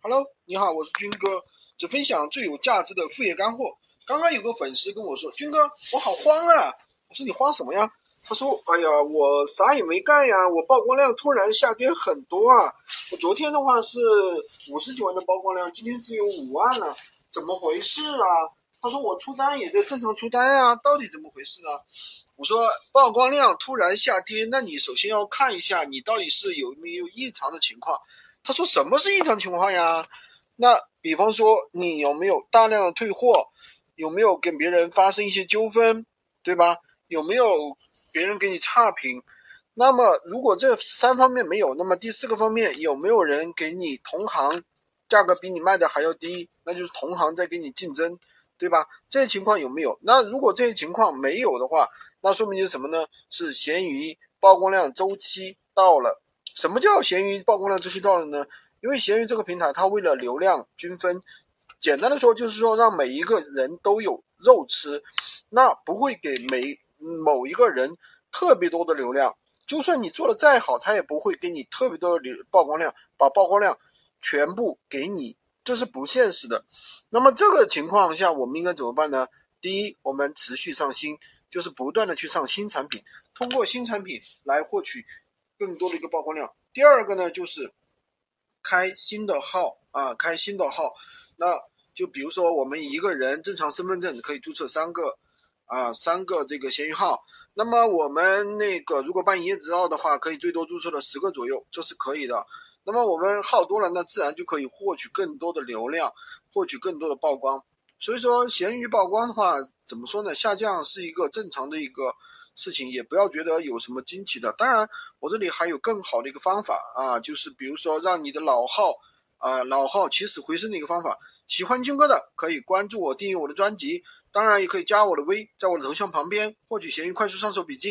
Hello，你好，我是军哥，只分享最有价值的副业干货。刚刚有个粉丝跟我说，军哥，我好慌啊！我说你慌什么呀？他说，哎呀，我啥也没干呀，我曝光量突然下跌很多啊！我昨天的话是五十几万的曝光量，今天只有五万了，怎么回事啊？他说我出单也在正常出单呀，到底怎么回事呢？我说曝光量突然下跌，那你首先要看一下你到底是有没有异常的情况。他说什么是异常情况呀？那比方说你有没有大量的退货，有没有跟别人发生一些纠纷，对吧？有没有别人给你差评？那么如果这三方面没有，那么第四个方面有没有人给你同行价格比你卖的还要低？那就是同行在给你竞争，对吧？这些情况有没有？那如果这些情况没有的话，那说明是什么呢？是闲鱼曝光量周期到了。什么叫闲鱼曝光量周期到了呢？因为闲鱼这个平台，它为了流量均分，简单的说就是说让每一个人都有肉吃，那不会给每某一个人特别多的流量。就算你做的再好，他也不会给你特别多的流曝光量，把曝光量全部给你，这是不现实的。那么这个情况下，我们应该怎么办呢？第一，我们持续上新，就是不断的去上新产品，通过新产品来获取。更多的一个曝光量。第二个呢，就是开新的号啊，开新的号。那就比如说，我们一个人正常身份证可以注册三个啊，三个这个闲鱼号。那么我们那个如果办营业执照的话，可以最多注册了十个左右，这是可以的。那么我们号多了，那自然就可以获取更多的流量，获取更多的曝光。所以说，咸鱼曝光的话，怎么说呢？下降是一个正常的一个。事情也不要觉得有什么惊奇的，当然我这里还有更好的一个方法啊，就是比如说让你的老号啊老号起死回生的一个方法。喜欢军哥的可以关注我，订阅我的专辑，当然也可以加我的微，在我的头像旁边获取咸鱼快速上手笔记。